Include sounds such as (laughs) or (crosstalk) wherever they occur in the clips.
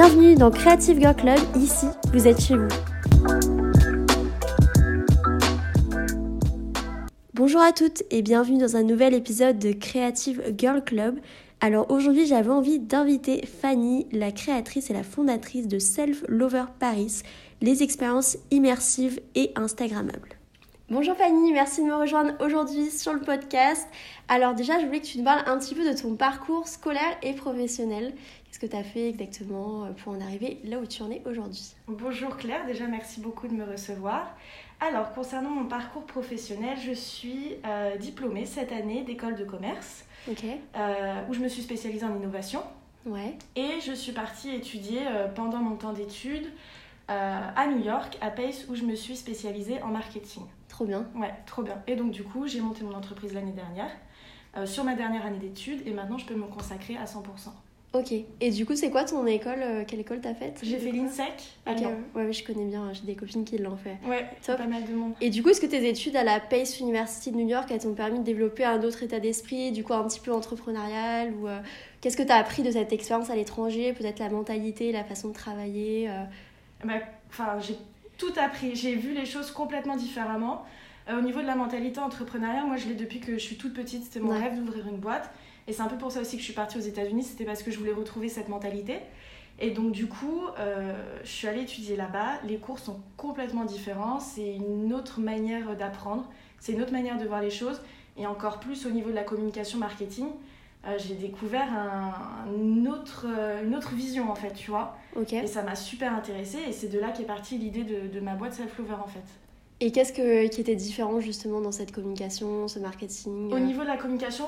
Bienvenue dans Creative Girl Club, ici vous êtes chez vous. Bonjour à toutes et bienvenue dans un nouvel épisode de Creative Girl Club. Alors aujourd'hui j'avais envie d'inviter Fanny, la créatrice et la fondatrice de Self Lover Paris, les expériences immersives et instagrammables. Bonjour Fanny, merci de me rejoindre aujourd'hui sur le podcast. Alors déjà, je voulais que tu nous parles un petit peu de ton parcours scolaire et professionnel. Qu'est-ce que tu as fait exactement euh, pour en arriver là où tu en es aujourd'hui? Bonjour Claire, déjà merci beaucoup de me recevoir. Alors concernant mon parcours professionnel, je suis euh, diplômée cette année d'école de commerce euh, où je me suis spécialisée en innovation. Ouais. Et je suis partie étudier pendant mon temps d'études à New York, à Pace, où je me suis spécialisée en marketing. Trop bien. Ouais, trop bien. Et donc, du coup, j'ai monté mon entreprise l'année dernière, euh, sur ma dernière année d'études, et maintenant, je peux me consacrer à 100%. Ok. Et du coup, c'est quoi ton école euh, Quelle école t'as faite J'ai fait l'INSEC. Ok, ouais, je connais bien, j'ai des copines qui l'ont fait. Ouais, Top. pas mal de monde. Et du coup, est-ce que tes études à la Pace University de New York elles t'ont permis de développer un autre état d'esprit, du coup un petit peu entrepreneurial ou euh, qu'est-ce que t'as appris de cette expérience à l'étranger Peut-être la mentalité, la façon de travailler bah, Enfin, j'ai tout appris. J'ai vu les choses complètement différemment. Euh, au niveau de la mentalité entrepreneuriale, moi je l'ai depuis que je suis toute petite. C'était mon rêve d'ouvrir une boîte. Et c'est un peu pour ça aussi que je suis partie aux États-Unis. C'était parce que je voulais retrouver cette mentalité. Et donc du coup, euh, je suis allée étudier là-bas. Les cours sont complètement différents. C'est une autre manière d'apprendre. C'est une autre manière de voir les choses. Et encore plus au niveau de la communication marketing. Euh, j'ai découvert un, autre, une autre vision en fait, tu vois. Et ça m'a super intéressée et c'est de là qu'est partie l'idée de, de, ma boîte Self-Lover en fait. Et qu'est-ce que, qui était différent justement dans cette communication, ce marketing Au euh niveau de la communication,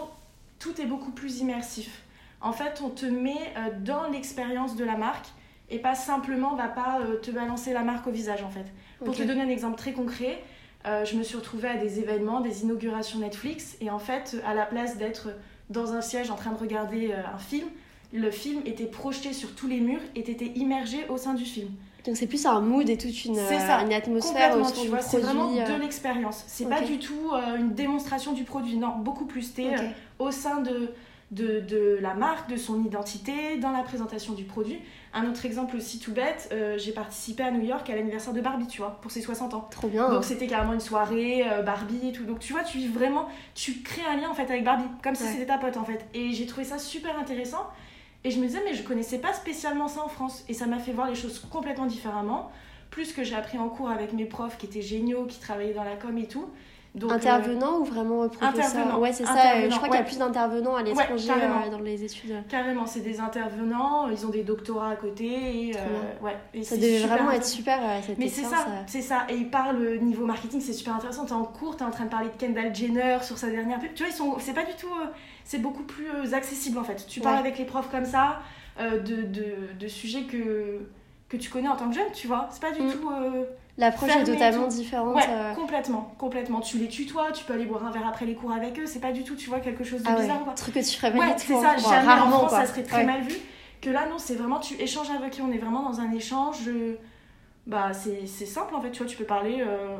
tout est beaucoup plus immersif. En fait, on te met euh, dans l'expérience de la marque et pas simplement, on va pas te balancer la marque au visage en fait. Pour te donner un exemple très concret, je me suis retrouvée à des événements, des inaugurations Netflix et en fait, à la place d'être dans un siège en train de regarder euh, un film, le film était projeté sur tous les murs et t'étais immergé au sein du film. Donc c'est plus un mood et toute une, ça, une atmosphère autour tu vois, C'est vraiment euh. de l'expérience. C'est pas du tout euh, une démonstration du produit. Non, beaucoup plus. T'es au sein de, de, de, la marque, de son identité, dans la présentation du produit. Un autre exemple aussi tout bête, euh, j'ai participé à New York à l'anniversaire de Barbie, tu vois, pour ses 60 ans. Trop bien. Donc c'était carrément une soirée euh, Barbie et tout. Donc tu vois, tu vis vraiment, tu crées un lien en fait avec Barbie, comme si c'était ta pote en fait. Et j'ai trouvé ça super intéressant. Et je me disais, mais je connaissais pas spécialement ça en France. Et ça m'a fait voir les choses complètement différemment. Plus que j'ai appris en cours avec mes profs qui étaient géniaux, qui travaillaient dans la com et tout. Donc, intervenant ou vraiment professeur? Ouais, c'est ça. Je crois qu'il y a plus d'intervenants à l'étranger euh, dans les études. Carrément, c'est des intervenants, ils ont des doctorats à côté. Et, euh, ouais, et ça devait vraiment être super euh, cette Mais c'est ça, c'est ça. Et ils parlent niveau marketing, c'est super intéressant. T'es en cours, t'es en train de parler de Kendall Jenner sur sa dernière pub. Tu vois, ils sont, c'est pas du tout, c'est beaucoup plus accessible en fait. Tu parles avec les profs comme ça de, de, de, sujets que que tu connais en tant que jeune, tu vois. C'est pas du mm. tout L'approche est totalement différente. Ouais, euh. complètement, complètement. Tu les tutoies, tu peux aller boire un verre après les cours avec eux, c'est pas du tout, tu vois, quelque chose de ah bizarre. Ouais. Truc que tu ferais ouais, c'est ça, jamais rarement, en France, ça serait très mal vu. Que là, non, c'est vraiment, tu échanges avec eux, on est vraiment dans un échange. Bah, c'est simple en fait, tu vois, tu peux parler euh,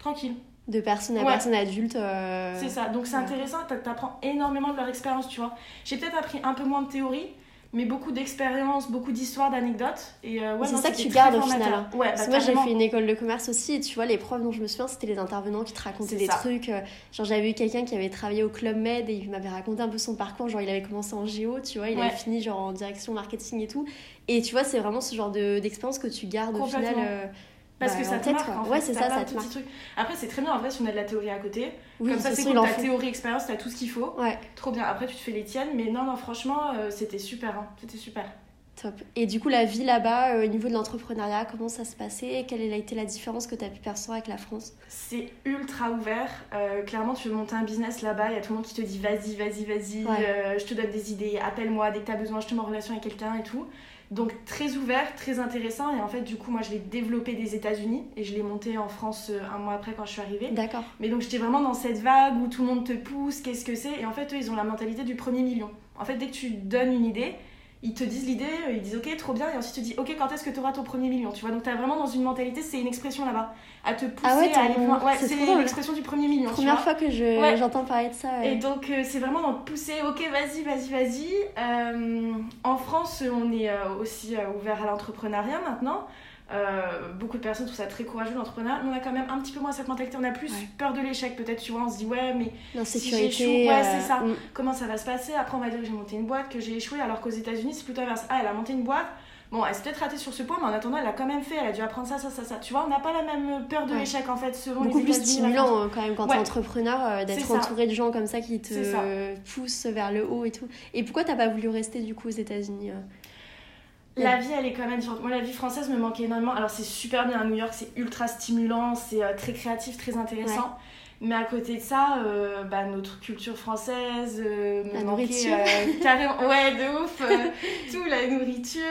tranquille. De personne à personne adulte. Euh, c'est ça, donc c'est intéressant, t'apprends énormément de leur expérience, tu vois. J'ai peut-être appris un peu moins de théorie, mais beaucoup d'expériences, beaucoup d'histoires, d'anecdotes. Et euh, ouais, c'est ça que tu gardes au final. Ouais, bah, moi j'ai fait une école de commerce aussi, et tu vois, les profs dont je me souviens, c'était les intervenants qui te racontaient des trucs. Euh, genre, j'avais eu quelqu'un qui avait travaillé au Club Med et il m'avait raconté un peu son parcours. Genre, il avait commencé en géo, tu vois, il avait fini genre en direction marketing et tout. Et tu vois, c'est vraiment ce genre d'expérience que tu gardes au final. Euh, parce que bah, ça te marque, en fait. Ouais, c'est ça, ça te marque. Après, c'est très bien en vrai si on a de la théorie à côté. Comme ça, c'est cool, ta théorie, expérience, t'as tout ce qu'il faut. Ouais. Trop bien. Après, tu te fais les tiennes, mais non, non, franchement, c'était super. Hein. C'était super. Top. Et du coup, la vie là-bas, euh, au niveau de l'entrepreneuriat, comment ça se passait? Quelle a été la différence que tu as pu percevoir avec la France? C'est ultra ouvert. Euh, clairement, tu veux monter un business là-bas, il y a tout le monde qui te dit vas-y, vas-y, vas-y, euh, je te donne des idées, appelle-moi dès que tu as besoin, je te mets en relation avec quelqu'un et tout. Donc très ouvert, très intéressant. Et en fait, du coup, moi, je l'ai développé des États-Unis et je l'ai monté en France un mois après quand je suis arrivée. D'accord. Mais donc, j'étais vraiment dans cette vague où tout le monde te pousse, qu'est-ce que c'est? Et en fait, eux, ils ont la mentalité du premier million. En fait, dès que tu donnes une idée, ils te disent l'idée, euh, ils disent ok, trop bien, et ensuite tu dis ok, quand est-ce que tu auras ton premier million? Tu vois, donc tu vraiment dans une mentalité, c'est une expression là-bas, à te pousser Ah ouais, à aller plus loin. Ouais, c'est l'expression du premier million. tu Première vois. fois que je- Ouais. j'entends parler de ça. ouais. Et donc euh, c'est vraiment dans te pousser, ok vas-y, vas-y, vas-y. Euh, en France, on est aussi ouvert à l'entrepreneuriat maintenant. Euh, beaucoup de personnes trouvent ça très courageux l'entrepreneuriat, mais on a quand même un petit peu moins cette mentalité. On a plus Ouais. peur de l'échec peut-être, tu vois. On se dit ouais mais L'insécurité. si j'échoue, ouais, euh, c'est ça. mm. comment ça va se passer? Après on va dire que j'ai monté une boîte, que j'ai échoué, alors qu'aux États-Unis c'est plutôt inverse. Ah elle a monté une boîte. Bon, elle s'est peut-être ratée sur ce point, mais en attendant, elle a quand même fait, elle a dû apprendre ça, ça, ça, ça. Tu vois, on n'a pas la même peur de Ouais. l'échec en fait, selon Beaucoup les plus stimulant hein, quand même quand t'es entrepreneur euh, d'être entouré de gens comme ça qui te poussent vers le haut et tout. Et pourquoi t'as pas voulu rester du coup aux États-Unis euh? La vie, elle est quand même différente. Moi, la vie française me manquait énormément. Alors, c'est super bien à New York, c'est ultra stimulant, c'est euh, très créatif, très intéressant. Mais à côté de ça, euh, bah, notre culture française euh, me La manquait nourriture. euh, (laughs) carrément. Ouais, de ouf. euh, tout, la nourriture.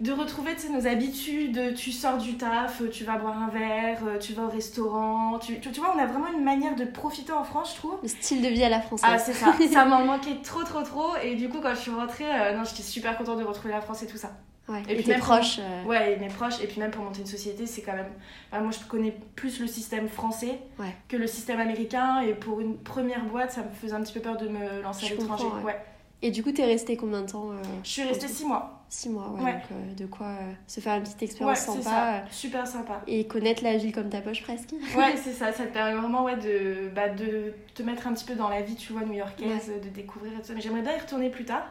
de retrouver nos habitudes. Tu sors du taf, tu vas boire un verre, tu vas au restaurant. Tu, tu, tu vois, on a vraiment une manière de profiter en France, je trouve. Le style de vie à la française. Ah, c'est ça. ça (laughs) m'en manquait trop, trop, trop. Et du coup, quand je suis rentrée, non, j'étais super contente de retrouver la France et tout ça. Ouais. Et Et, puis même proches. euh, Ouais, et mes proches, et puis même pour monter une société, c'est quand même. enfin, moi, je connais plus le système français Ouais. que le système américain, et pour une première boîte, ça me faisait un petit peu peur de me lancer Je à l'étranger. ouais. Ouais. Et du coup, t'es resté combien de temps euh, Je suis restée six mois. Six mois, ouais. Donc, euh, de quoi euh, se faire une petite expérience sympa ça. Super sympa. et connaître la ville comme ta poche presque. Ouais, (laughs) c'est ça. Ça te permet vraiment ouais, de, bah, de te mettre un petit peu dans la vie, tu vois, new-yorkaise, de découvrir et tout ça. Mais j'aimerais bien y retourner plus tard.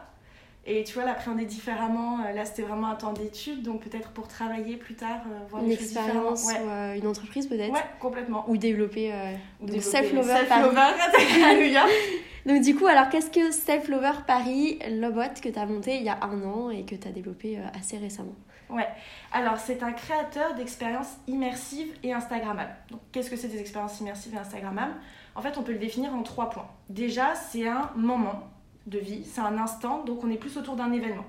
Et tu vois, l'appréhender différemment. Euh, Là, c'était vraiment un temps d'études, donc peut-être pour travailler plus tard, euh, voir Une expérience Ouais. ou euh, une entreprise peut-être. ouais, complètement. Ou développer. euh, développer self-lover self-lover (laughs) New York. (laughs) Donc du coup, alors qu'est-ce que Self Lover Paris, la boîte que tu as montée il y a un an et que tu as développée euh, assez récemment Alors, c'est un créateur d'expériences immersives et Instagrammables. Donc, qu'est-ce que c'est des expériences immersives et Instagrammables En fait, on peut le définir en trois points. Déjà, c'est un moment de vie, c'est un instant, donc on est plus autour d'un événement.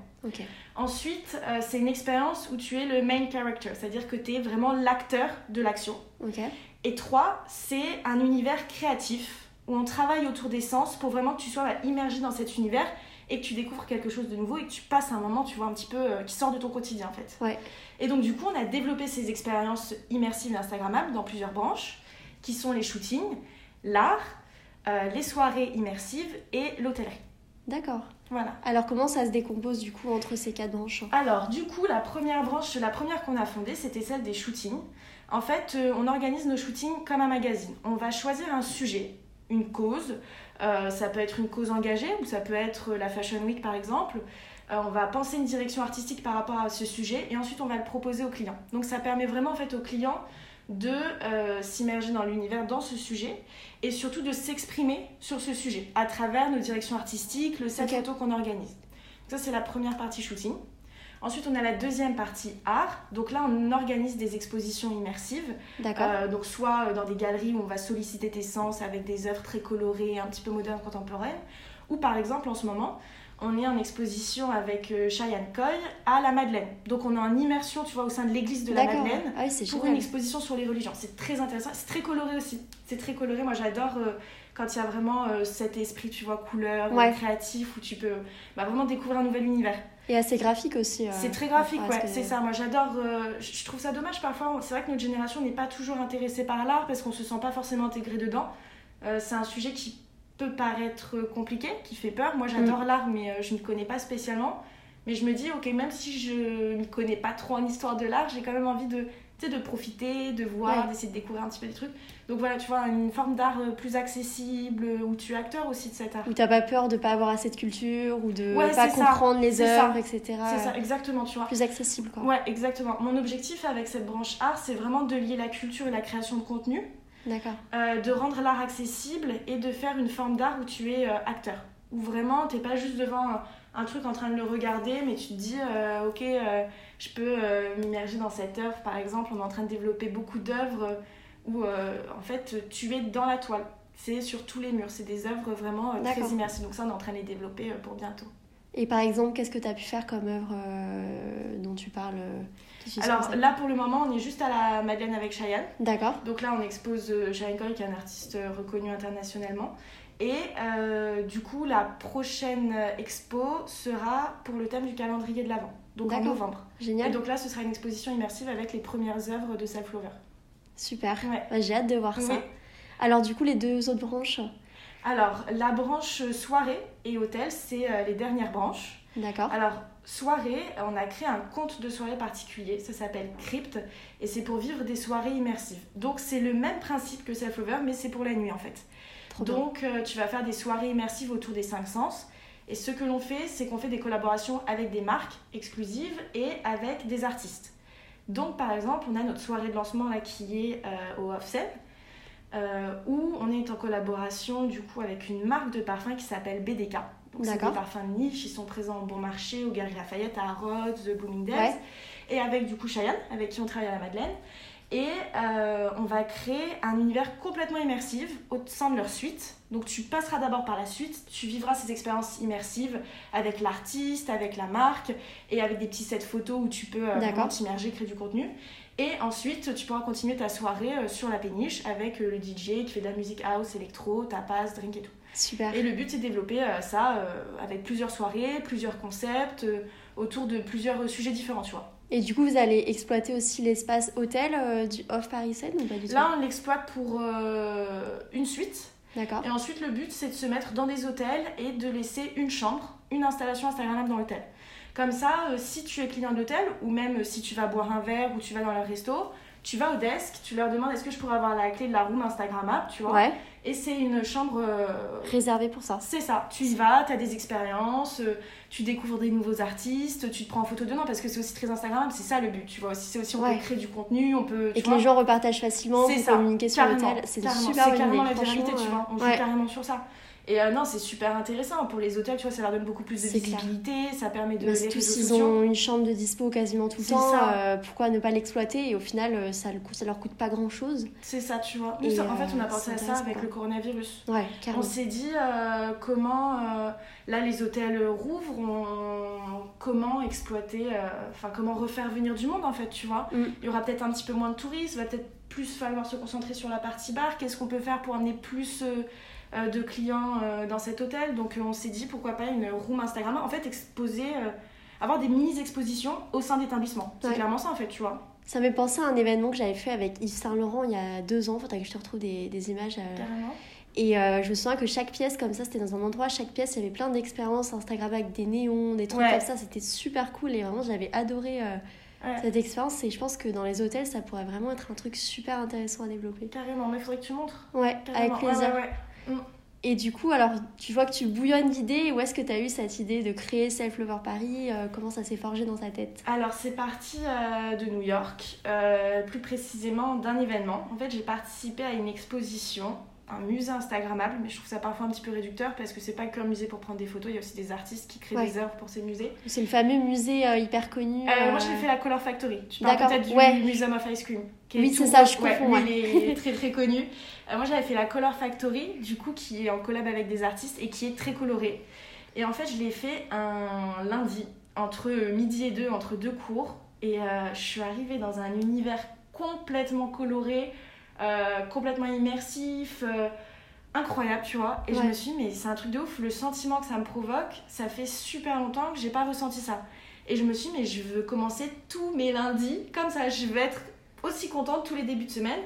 Ensuite, euh, c'est une expérience où tu es le main character, c'est-à-dire que tu es vraiment l'acteur de l'action. Et trois, c'est un univers créatif où on travaille autour des sens pour vraiment que tu sois bah, immergé dans cet univers et que tu découvres quelque chose de nouveau et que tu passes un moment, tu vois, un petit peu euh, qui sort de ton quotidien en fait. Ouais. Et donc du coup, on a développé ces expériences immersives et Instagrammables dans plusieurs branches qui sont les shootings, l'art, euh, les soirées immersives et l'hôtellerie. D'accord. Voilà. Alors comment ça se décompose du coup entre ces quatre branches? Alors, du coup, la première branche, la première qu'on a fondée, c'était celle des shootings. En fait, euh, on organise nos shootings comme un magazine. On va choisir un sujet, une cause. Euh, ça peut être une cause engagée ou ça peut être la Fashion Week par exemple. Euh, on va penser une direction artistique par rapport à ce sujet et ensuite on va le proposer au client. Donc ça permet vraiment en fait au client de euh, s'immerger dans l'univers, dans ce sujet et surtout de s'exprimer sur ce sujet à travers nos directions artistiques, le set Ok. photo qu'on organise. Ça c'est la première partie shooting. Ensuite, on a la deuxième partie art. Donc là, on organise des expositions immersives. D'accord. Euh, donc soit euh, dans des galeries où on va solliciter tes sens avec des œuvres très colorées, un petit peu modernes, contemporaines. Ou par exemple, en ce moment, on est en exposition avec euh, Cheyenne Coy à la Madeleine. Donc on est en immersion, tu vois, au sein de l'église de la. Madeleine Ah oui, pour génial. une exposition sur les religions. C'est très intéressant. C'est très coloré aussi. C'est très coloré. Moi, j'adore euh, quand il y a vraiment euh, cet esprit, tu vois, couleur, Ouais. créatif, où tu peux bah, vraiment découvrir un nouvel univers. Et assez graphique aussi. euh, C'est très graphique, ouais, c'est ça. Moi, j'adore. je trouve ça dommage parfois. C'est vrai que notre génération n'est pas toujours intéressée par l'art parce qu'on se sent pas forcément intégré dedans. C'est un sujet qui peut paraître compliqué, qui fait peur. Moi, j'adore Mm. l'art, mais euh, je ne connais pas spécialement. Mais je me dis, ok, même si je ne connais pas trop en histoire de l'art, j'ai quand même envie de, tu de profiter, de voir, Ouais. d'essayer de découvrir un petit peu des trucs. Donc voilà, tu vois, une forme d'art euh, plus accessible, euh, où tu es acteur aussi de cet art. Où t'as pas peur de pas avoir assez de culture ou de Ouais, pas ça. comprendre les œuvres, etc. C'est ça, exactement, tu vois. Plus accessible quoi. Ouais, exactement. Mon objectif avec cette branche art, c'est vraiment de lier la culture et la création de contenu. Euh, de rendre l'art accessible et de faire une forme d'art où tu es euh, acteur. Où vraiment, t'es pas juste devant un, un truc en train de le regarder, mais tu te dis, euh, ok, euh, je peux euh, m'immerger dans cette œuvre. Par exemple, on est en train de développer beaucoup d'œuvres euh, où, euh, en fait, tu es dans la toile. C'est sur tous les murs. C'est des œuvres vraiment euh, très immersives. Donc ça, on est en train de les développer euh, pour bientôt. Et par exemple, qu'est-ce que tu as pu faire comme œuvre euh, dont tu parles Alors là, pour le moment, on est juste à la Madeleine avec Cheyenne. D'accord. Donc là, on expose Cheyenne Coy, qui est un artiste reconnu internationalement. Et du coup, la prochaine expo sera pour le thème du calendrier de l'Avent, donc en novembre. Génial. Et donc là, ce sera une exposition immersive avec les premières œuvres de Self Lover. Super. Bah, j'ai hâte de voir ça. Alors du coup, les deux autres branches Alors, la branche soirée et hôtel, c'est euh, les dernières branches. D'accord. Alors, soirée, on a créé un compte de soirée particulier, ça s'appelle Crypt, et c'est pour vivre des soirées immersives. Donc, c'est le même principe que Self-Over, mais c'est pour la nuit en fait. Donc, euh, tu vas faire des soirées immersives autour des cinq sens. Et ce que l'on fait, c'est qu'on fait des collaborations avec des marques exclusives et avec des artistes. Donc, par exemple, on a notre soirée de lancement là, qui est euh, au Offset, euh, où on est en collaboration du coup avec une marque de parfum qui s'appelle BDK. Donc, c'est des parfums de niche, ils sont présents au Bon Marché, au Galeries Lafayette, à Rhodes, The Bloomingdale's. Et avec du coup Cheyenne, avec qui on travaille à la Madeleine. Et euh, on va créer un univers complètement immersif au sein de leur suite. Donc tu passeras d'abord par la suite, tu vivras ces expériences immersives avec l'artiste, avec la marque et avec des petits sets photos où tu peux euh, t'immerger, créer du contenu. Et ensuite, tu pourras continuer ta soirée euh, sur la péniche avec le DJ qui fait de la musique house, électro, tapas, drink et tout. Super. Et le but, c'est de développer ça avec plusieurs soirées, plusieurs concepts, autour de plusieurs sujets différents, tu vois. Et du coup, vous allez exploiter aussi l'espace hôtel euh, du Off Paris Seine ou pas du tout? Là, on l'exploite pour euh, une suite. D'accord. Et ensuite, le but, c'est de se mettre dans des hôtels et de laisser une chambre, une installation Instagrammable dans l'hôtel. Comme ça, euh, si tu es client d'hôtel, ou même si tu vas boire un verre ou tu vas dans leur resto, tu vas au desk, tu leur demandes est-ce que je pourrais avoir la clé de la room Instagrammable, tu vois. Ouais. Et c'est une chambre. Euh, Réservée pour ça. C'est ça. Tu y vas, tu as des expériences, euh, tu découvres des nouveaux artistes, tu te prends en photo dedans parce que c'est aussi très Instagrammable, c'est ça le but, tu vois. C'est aussi, on peut créer du contenu, on peut. Et que les gens repartagent facilement, pour communiquer sur l'hôtel. C'est super C'est carrément la tu vois. On joue carrément sur ça. Et euh, non, c'est super intéressant. Pour les hôtels, tu vois, ça leur donne beaucoup plus de visibilité, ça permet de. Parce tous, ils ont une chambre de dispo quasiment tout le temps. Euh, pourquoi ne pas l'exploiter? Et au final, euh, ça, le, ça leur coûte pas grand chose. C'est ça, tu vois. Nous, en fait, on a pensé à ça avec le coronavirus. Ouais, carrément. On s'est dit comment. là, les hôtels rouvrent, comment exploiter. Enfin, comment refaire venir du monde, en fait, tu vois. Mm. Il y aura peut-être un petit peu moins de touristes, il va peut-être plus falloir se concentrer sur la partie bar. Qu'est-ce qu'on peut faire pour amener plus de clients euh, dans cet hôtel. Donc euh, on s'est dit pourquoi pas une room Instagram. En fait, exposer, avoir des mini-expositions au sein d'établissements. C'est clairement ça en fait, tu vois. Ça m'est pensé à un événement que j'avais fait avec Yves Saint Laurent il y a deux ans. Faudrait que je te retrouve des, des images. Carrément. Et je me souviens que chaque pièce, comme ça, c'était dans un endroit, chaque pièce, il y avait plein d'expériences Instagram avec des néons, des trucs comme ça. C'était super cool et vraiment, j'avais adoré cette expérience. Et je pense que dans les hôtels, ça pourrait vraiment être un truc super intéressant à développer. Carrément, mais il faudrait que tu montres. Ouais, avec plaisir. Et du coup, alors, tu vois que tu bouillonnes d'idées. Où est-ce que tu as eu cette idée de créer Self Lover Paris euh, Comment ça s'est forgé dans ta tête? Alors, c'est parti euh, de New York, euh, plus précisément d'un événement. En fait, j'ai participé à une exposition un musée Instagrammable, mais je trouve ça parfois un petit peu réducteur parce que c'est pas qu'un musée pour prendre des photos, il y a aussi des artistes qui créent des œuvres pour ces musées. C'est le fameux musée euh, hyper connu. Euh, moi j'ai fait la Color Factory. Tu parles peut-être du Museum of Ice Cream. oui, c'est ça, je. Ouais, il est très très connu. Euh, moi j'avais fait la Color Factory, du coup, qui est en collab avec des artistes et qui est très coloré. Et en fait, je l'ai fait un lundi, entre midi et deux, entre deux cours. Et je suis arrivée dans un univers complètement coloré euh, complètement immersif, euh, incroyable, tu vois. Et je me suis dit, mais c'est un truc de ouf, le sentiment que ça me provoque, ça fait super longtemps que j'ai pas ressenti ça. Et je me suis dit, mais je veux commencer tous mes lundis, comme ça je vais être aussi contente tous les débuts de semaine.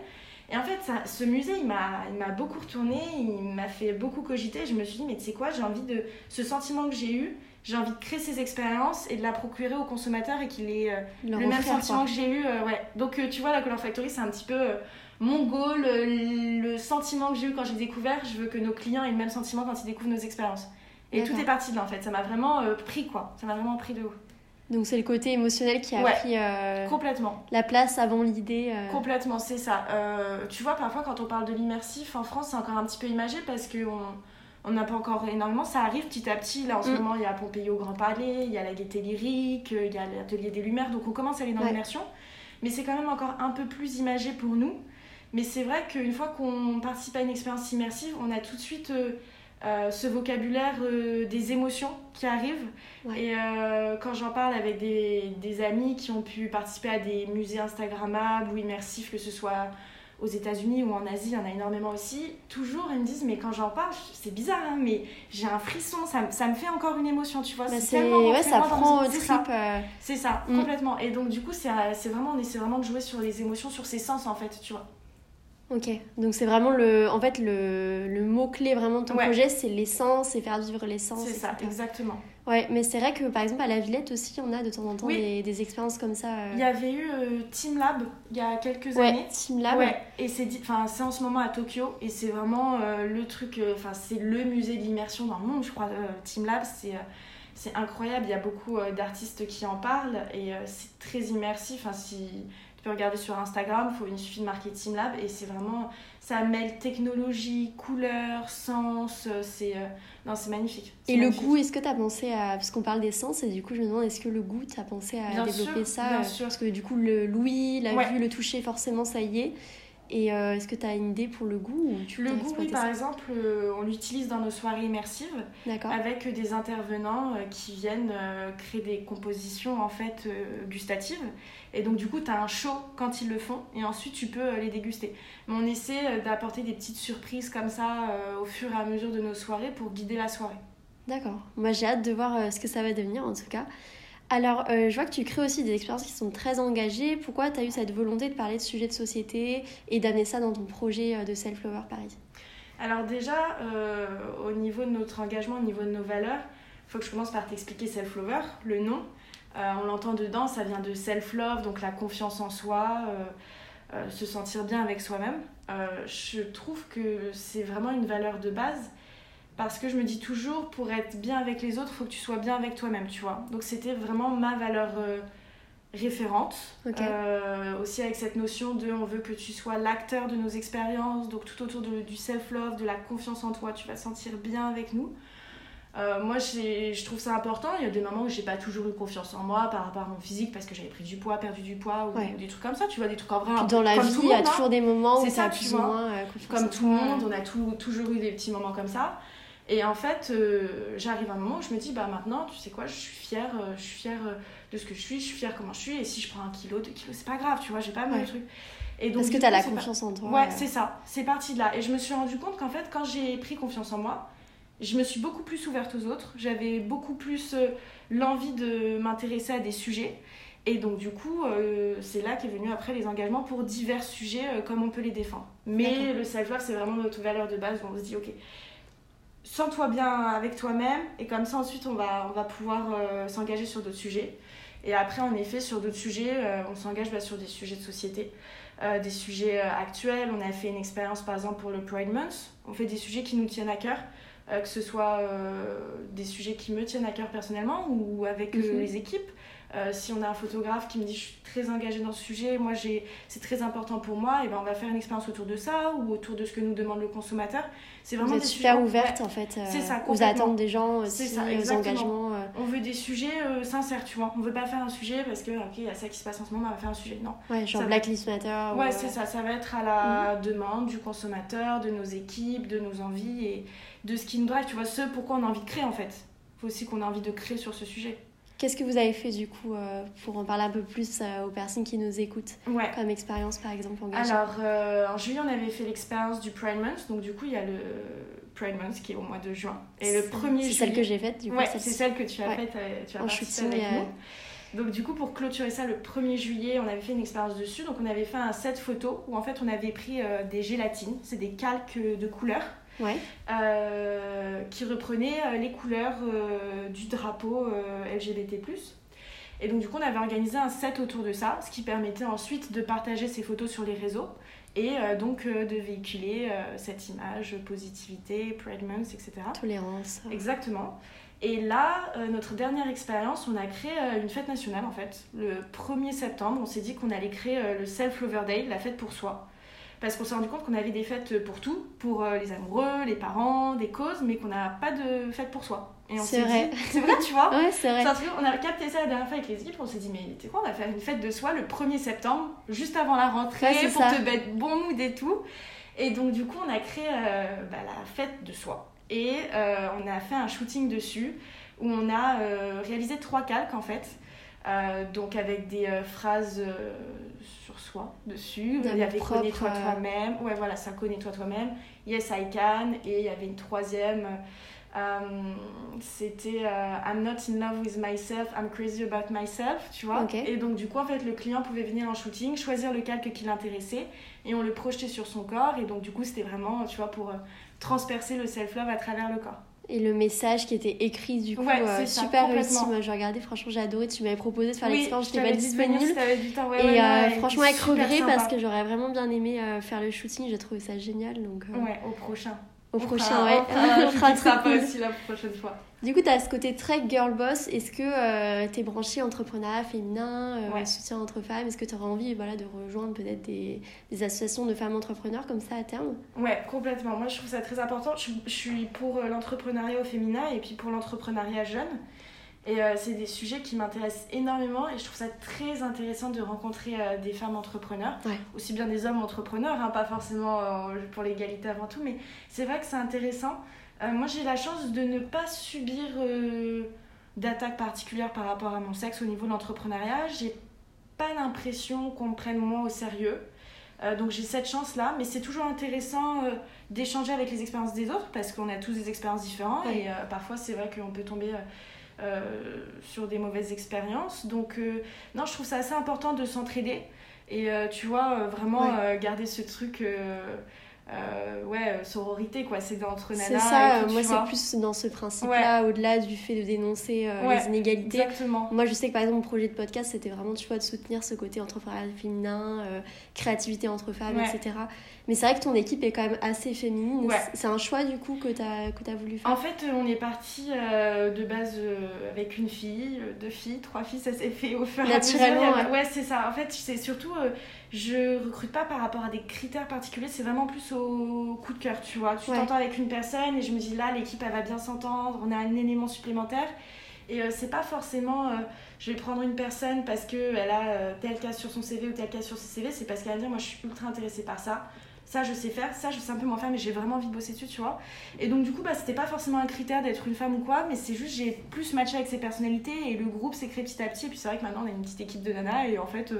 Et en fait, ça, ce musée, il m'a beaucoup retourné, il m'a fait beaucoup cogiter. Je me suis dit, mais tu sais quoi, j'ai envie de. Ce sentiment que j'ai eu, j'ai envie de créer ces expériences et de la procurer aux consommateurs et qu'il ait euh, le, même sentiment que j'ai eu. ouais. Donc, tu vois, la Color Factory, c'est un petit peu mon goal, le sentiment que j'ai eu quand j'ai découvert, je veux que nos clients aient le même sentiment quand ils découvrent nos expériences. Et tout est parti de là en fait, ça m'a vraiment euh, pris quoi, ça m'a vraiment pris de haut. Donc c'est le côté émotionnel qui a pris euh, complètement la place avant l'idée. Euh. Complètement, c'est ça. tu vois, parfois quand on parle de l'immersif en France, c'est encore un petit peu imagé parce qu'on on n'a pas encore énormément. Ça arrive petit à petit. Là, en ce mm. moment, il y a Pompéi au Grand Palais, il y a la Gaîté Lyrique, il y a l'Atelier des Lumières. Donc, on commence à aller dans l'immersion. Mais c'est quand même encore un peu plus imagé pour nous. Mais c'est vrai qu'une fois qu'on participe à une expérience immersive, on a tout de suite euh, ce vocabulaire euh, des émotions qui arrivent. Et euh, quand j'en parle avec des, des, amis qui ont pu participer à des musées Instagrammables ou immersifs, que ce soit aux États-Unis ou en Asie, il y en a énormément aussi, toujours ils me disent, mais quand j'en parle, c'est bizarre, hein, mais j'ai un frisson, ça, ça, me fait encore une émotion, tu vois. Bah c'est ouais, ça prend. C'est ça, mm. complètement. Et donc, du coup, c'est vraiment, on essaie vraiment de jouer sur les émotions, sur ses sens, en fait, tu vois. Ok, donc c'est vraiment le, en fait le, le mot-clé vraiment de ton projet, c'est l'essence et faire vivre l'essence. C'est ça, exactement. Ouais, mais c'est vrai que par exemple à la Villette aussi, on a de temps en temps des, des, expériences comme ça. Euh. Il y avait eu euh, Team Lab il y a quelques ouais, années. Team Lab. Ouais, et c'est en ce moment à Tokyo et c'est vraiment euh, le truc, enfin c'est le musée de l'immersion dans le monde, je crois. Team Lab, c'est c'est incroyable, il y a beaucoup d'artistes qui en parlent et c'est très immersif. Enfin, si tu peux regarder sur Instagram, il suffit de marquer Team Lab et c'est vraiment, ça mêle technologie, couleur, sens, euh, c'est euh, non, c'est magnifique. Et le goût, est-ce que tu as pensé à, parce qu'on parle des sens et du coup je me demande, est-ce que le goût, tu as pensé à développer ça bien sûr. Parce que du coup le l'ouïe, la vue, le toucher, forcément ça y est. Et euh, est-ce que tu as une idée pour le goût ou tu Le goût, oui, par exemple, euh, on l'utilise dans nos soirées immersives avec des intervenants euh, qui viennent créer des compositions en fait gustatives. Et donc, du coup, tu as un show quand ils le font et ensuite tu peux les déguster. Mais on essaie d'apporter des petites surprises comme ça au fur et à mesure de nos soirées pour guider la soirée. D'accord. Moi, j'ai hâte de voir ce que ça va devenir en tout cas. Alors, euh, je vois que tu crées aussi des expériences qui sont très engagées. Pourquoi tu as eu cette volonté de parler de sujets de société et d'amener ça dans ton projet euh, de Self Lover Paris? Alors déjà, euh, au niveau de notre engagement, au niveau de nos valeurs, il faut que je commence par t'expliquer Self Lover, le nom. on l'entend dedans, ça vient de Self Love, donc la confiance en soi, se sentir bien avec soi-même. je trouve que c'est vraiment une valeur de base parce que je me dis toujours, pour être bien avec les autres, il faut que tu sois bien avec toi-même, tu vois. Donc c'était vraiment ma valeur euh, référente. Euh, aussi avec cette notion de on veut que tu sois l'acteur de nos expériences, donc tout autour de, du self-love, de la confiance en toi, tu vas te sentir bien avec nous. Euh, moi, je trouve ça important. Il y a des moments où j'ai pas toujours eu confiance en moi par rapport à mon physique parce que j'avais pris du poids, perdu du poids ou, des trucs comme ça. Tu vois, des trucs en vrai. dans la vie, il y a toujours des moments où ça, plus ou moins Comme tout le monde, on a tout, toujours eu des petits moments comme ça. Et en fait, euh, j'arrive à un moment où je me dis, bah maintenant, tu sais quoi, je suis fière, euh, je suis fière euh, de ce que je suis, je suis fière comment je suis, et si je prends un kilo, deux kilos, c'est pas grave, tu vois, j'ai pas mal de trucs. Et donc, Parce que tu as la confiance en toi. Ouais, c'est ça, c'est parti de là. Et je me suis rendu compte qu'en fait, quand j'ai pris confiance en moi, je me suis beaucoup plus ouverte aux autres, j'avais beaucoup plus l'envie de m'intéresser à des sujets. Et donc, du coup, c'est là qu'est venu après les engagements pour divers sujets, comme on peut les défendre. Mais le self-love, c'est vraiment notre valeur de base où on se dit, ok, sens-toi bien avec toi-même et comme ça ensuite on va, on va pouvoir euh, s'engager sur d'autres sujets. Et après en effet sur d'autres sujets, euh, on s'engage bah, sur des sujets de société, euh, des sujets actuels. On a fait une expérience par exemple pour le Pride Month. On fait des sujets qui nous tiennent à cœur, que ce soit des sujets qui me tiennent à cœur personnellement ou avec mhm. les équipes. Euh, si on a un photographe qui me dit je suis très engagée dans ce sujet, moi c'est très important pour moi, et ben on va faire une expérience autour de ça ou autour de ce que nous demande le consommateur. C'est vraiment Vous êtes super ouverte en fait euh, ça, aux attentes des gens aussi, ça, aux engagements. Euh. On veut des sujets sincères, tu vois. On veut pas faire un sujet parce que ok il y a ça qui se passe en ce moment, on va faire un sujet. Non. Ouais, genre Black Lives Matter. Ouais, c'est ça. Ça va être à la mhm. demande du consommateur, de nos équipes, de nos envies et de ce qui nous drive. Tu vois, ce pourquoi on a envie de créer en fait. Il faut aussi qu'on a envie de créer sur ce sujet. Qu'est-ce que vous avez fait du coup euh, pour en parler un peu plus euh, aux personnes qui nous écoutent Comme expérience par exemple Alors euh, en juillet on avait fait l'expérience du Pride Month, donc du coup il y a le Pride Month qui est au mois de juin. Et le premier C'est celle que j'ai faite du coup. Ouais, c'est celle que tu as faite, tu as en shooting, avec nous. Donc du coup pour clôturer ça le 1er juillet on avait fait une expérience dessus, donc on avait fait un set photo où en fait on avait pris des gélatines, c'est des calques de couleurs euh, qui reprenait euh, les couleurs euh, du drapeau LGBT. Et donc, du coup, on avait organisé un set autour de ça, ce qui permettait ensuite de partager ces photos sur les réseaux et donc de véhiculer cette image, positivité, Pride Month, etc. Tolérance. Exactement. Et là, notre dernière expérience, on a créé une fête nationale en fait. Le 1er septembre, on s'est dit qu'on allait créer le Self Lover Day, la fête pour soi parce qu'on s'est rendu compte qu'on avait des fêtes pour tout, pour euh, les amoureux, les parents, des causes, mais qu'on n'a pas de fête pour soi. C'est vrai. (laughs) C'est vrai, tu vois Ouais, c'est vrai. on a capté ça la dernière fois avec les équipes, on s'est dit, mais tu sais quoi, on va faire une fête de soi le 1er septembre, juste avant la rentrée, pour te mettre bon mood et tout. Et donc, du coup, on a créé euh, bah, la fête de soi. et on a fait un shooting dessus où on a réalisé trois calques en fait. Donc avec des phrases sur soi dessus. Il y avait connais-toi toi-même. Ouais, voilà, ça connais-toi toi-même. Yes, I can. Et il y avait une troisième. Euh, c'était euh, I'm not in love with myself, I'm crazy about myself, tu vois. Et donc, du coup, en fait, le client pouvait venir en shooting, choisir le calque qui l'intéressait et on le projetait sur son corps. Et donc, du coup, c'était vraiment, tu vois, pour euh, transpercer le self-love à travers le corps et le message qui était écrit du coup euh, super réussi. moi j'ai regardé franchement j'ai adoré. Tu m'avais proposé de faire l'expérience j'étais pas disponible. et euh, franchement avec regret parce que j'aurais vraiment bien aimé euh, faire le shooting. J'ai trouvé ça génial donc ouais au prochain au prochain, ouais. (laughs) on fera pas aussi la prochaine fois. Du coup, tu as ce côté très girl boss. Est-ce que euh, tu es branché entrepreneuriat féminin, euh, soutien entre femmes? Est-ce que tu aurais envie voilà, de rejoindre peut-être des, des, associations de femmes entrepreneurs comme ça à terme? Ouais, complètement. Moi, je trouve ça très important. Je, je suis pour euh, l'entrepreneuriat au féminin et puis pour l'entrepreneuriat jeune. Et euh, c'est des sujets qui m'intéressent énormément et je trouve ça très intéressant de rencontrer euh, des femmes entrepreneurs, aussi bien des hommes entrepreneurs, hein, pas forcément euh, pour l'égalité avant tout, mais c'est vrai que c'est intéressant. moi j'ai la chance de ne pas subir d'attaques particulières par rapport à mon sexe au niveau de l'entrepreneuriat. J'ai pas l'impression qu'on me prenne moins au sérieux. donc j'ai cette chance-là, mais c'est toujours intéressant d'échanger avec les expériences des autres parce qu'on a tous des expériences différentes et parfois c'est vrai qu'on peut tomber euh, sur des mauvaises expériences. Donc, euh, non, je trouve ça assez important de s'entraider. Et euh, tu vois, vraiment garder ce truc euh, ouais, euh, sororité, quoi. C'est d'entre nanas. C'est ça, moi c'est plus dans ce principe-là, au-delà du fait de dénoncer euh, les inégalités. Exactement. Moi je sais que par exemple, mon projet de podcast, c'était vraiment, tu vois, de soutenir ce côté entrepreneurial féminin, créativité entre femmes, etc. Mais c'est vrai que ton équipe est quand même assez féminine. C'est un choix du coup que tu as, que as voulu faire? En fait, on est parti de base avec une fille, deux filles, trois filles, ça s'est fait au fur et à mesure. Naturellement. Ouais, c'est ça. En fait, c'est surtout je recrute pas par rapport à des critères particuliers, c'est vraiment plus au coup de cœur, tu vois. Tu t'entends avec une personne et je me dis là, l'équipe elle va bien s'entendre, on a un élément supplémentaire. Et euh, c'est pas forcément euh, je vais prendre une personne parce qu'elle a euh, tel cas sur son CV ou tel cas sur ses CV, c'est parce qu'elle va dire moi je suis ultra intéressée par ça. Ça je sais faire, ça je sais un peu moins faire, mais j'ai vraiment envie de bosser dessus, tu vois. Et donc du coup, bah, c'était pas forcément un critère d'être une femme ou quoi, mais c'est juste j'ai plus matché avec ses personnalités et le groupe s'est créé petit à petit. Et puis c'est vrai que maintenant on a une petite équipe de nanas et en fait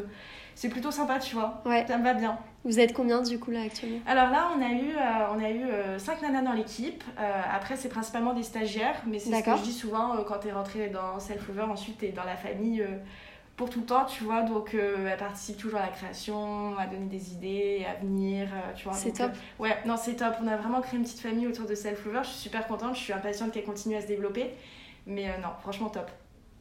c'est plutôt sympa, tu vois. Ouais. Ça me va bien. Vous êtes combien du coup là actuellement? Alors là, on a eu, euh, on a eu euh, 5 nanas dans l'équipe. Euh, après, c'est principalement des stagiaires, mais c'est ce que je dis souvent euh, quand tu es rentré dans Self-Over, ensuite tu es dans la famille pour tout le temps, tu vois. Donc, elle participe toujours à la création, à donner des idées, à venir, tu vois. C'est top. ouais, non, c'est top. On a vraiment créé une petite famille autour de Self-Over. Je suis super contente, je suis impatiente qu'elle continue à se développer. Mais non, franchement, top.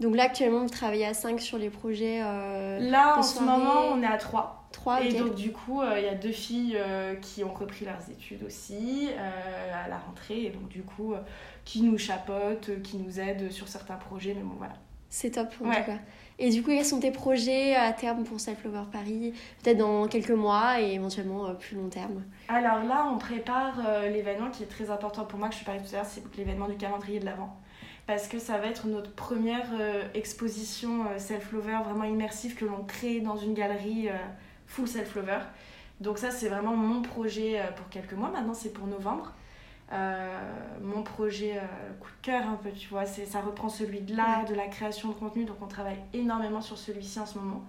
Donc là, actuellement, vous travaillez à 5 sur les projets euh, Là, en ce moment, on est à 3. 3 Et donc, du coup, euh, il y a deux filles euh, qui ont repris leurs études aussi à la rentrée. Et donc, du coup, qui nous chapotent, qui nous aident sur certains projets. Mais bon, voilà. C'est top, en tout cas. Et du coup, quels sont tes projets à terme pour Self Lover Paris? Peut-être dans quelques mois et éventuellement plus long terme Alors là, on prépare l'événement qui est très important pour moi, que je suis parlais tout à l'heure, c'est l'événement du calendrier de l'Avent parce que ça va être notre première euh, exposition euh, self-lover vraiment immersive que l'on crée dans une galerie euh, full self-lover. Donc ça, c'est vraiment mon projet pour quelques mois. Maintenant, c'est pour novembre. Mon projet coup de cœur un peu, tu vois. Ça reprend celui de l'art, de la création de contenu. Donc on travaille énormément sur celui-ci en ce moment.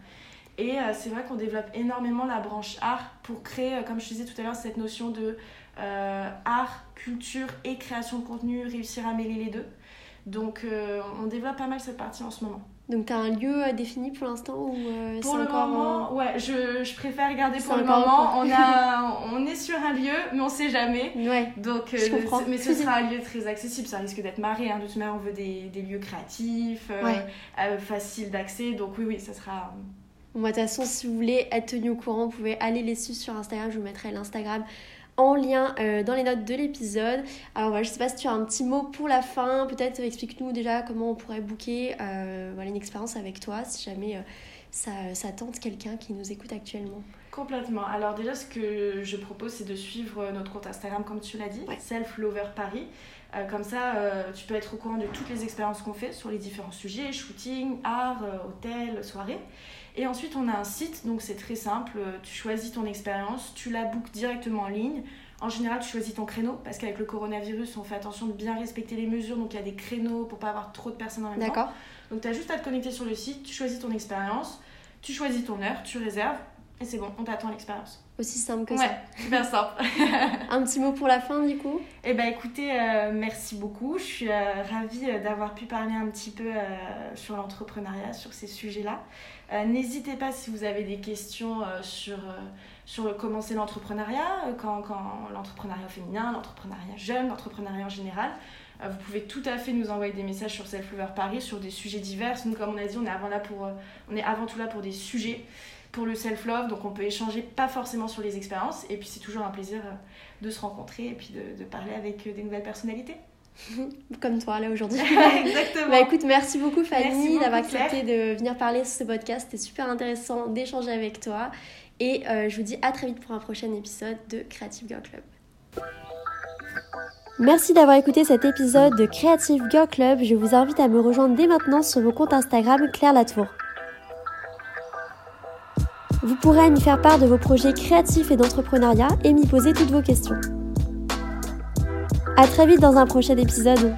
Et c'est vrai qu'on développe énormément la branche art pour créer, comme je disais tout à l'heure, cette notion de art, culture et création de contenu, réussir à mêler les deux. Donc euh, on développe pas mal cette partie en ce moment. Donc tu as un lieu euh, défini pour l'instant ou euh, Pour le moment, ouais, je, je, préfère garder pour le moment. On, a, (laughs) on est sur un lieu, mais on sait jamais. Ouais, Donc, je comprends. mais ce sera un lieu très accessible. Ça risque d'être marré. Hein. De toute manière, on veut des, des lieux créatifs, faciles d'accès. Donc oui, oui, ça sera... Bon, bah, de toute façon, si vous voulez être tenu au courant, vous pouvez aller les suivre sur Instagram. Je vous mettrai l'Instagram en lien euh, dans les notes de l'épisode. Alors voilà, je sais pas si tu as un petit mot pour la fin, peut-être explique-nous déjà comment on pourrait booker euh, voilà, une expérience avec toi si jamais euh, ça, ça, tente quelqu'un qui nous écoute actuellement. Complètement. Alors déjà ce que je propose c'est de suivre notre compte Instagram comme tu l'as dit, Self Lover Paris. comme ça, tu peux être au courant de toutes les expériences qu'on fait sur les différents sujets, shooting, art, hôtel, soirée. Et ensuite, on a un site, donc c'est très simple. Tu choisis ton expérience, tu la bookes directement en ligne. En général, tu choisis ton créneau parce qu'avec le coronavirus, on fait attention de bien respecter les mesures. Donc, il y a des créneaux pour pas avoir trop de personnes en même temps. D'accord. Donc, tu as juste à te connecter sur le site, tu choisis ton expérience, tu choisis ton heure, tu réserves et c'est bon, on t'attend à l'expérience. Aussi simple que Ouais, ça. super simple. (laughs) (laughs) Un petit mot pour la fin du coup? Eh ben écoutez, euh, merci beaucoup. Je suis euh, ravie euh, d'avoir pu parler un petit peu euh, sur l'entrepreneuriat, sur ces sujets-là. N'hésitez pas si vous avez des questions sur, sur comment c'est l'entrepreneuriat, quand, quand l'entrepreneuriat féminin, l'entrepreneuriat jeune, l'entrepreneuriat en général. Vous pouvez tout à fait nous envoyer des messages sur Self Lover Paris sur des sujets divers. Nous, comme on a dit, on est avant, là pour, on est avant tout là pour des sujets pour le self-love, donc on peut échanger pas forcément sur les expériences, et puis c'est toujours un plaisir euh, de se rencontrer et puis de, de parler avec euh, des nouvelles personnalités. (laughs) Comme toi là aujourd'hui. (laughs) Exactement. Bah écoute, merci beaucoup Fanny d'avoir accepté de venir parler sur ce podcast. C'était super intéressant d'échanger avec toi. Et euh, je vous dis à très vite pour un prochain épisode de Creative Girl Club. Merci d'avoir écouté cet épisode de Creative Girl Club. Je vous invite à me rejoindre dès maintenant sur mon compte Instagram Claire Latour. Vous pourrez m'y faire part de vos projets créatifs et d'entrepreneuriat et m'y poser toutes vos questions. À très vite dans un prochain épisode.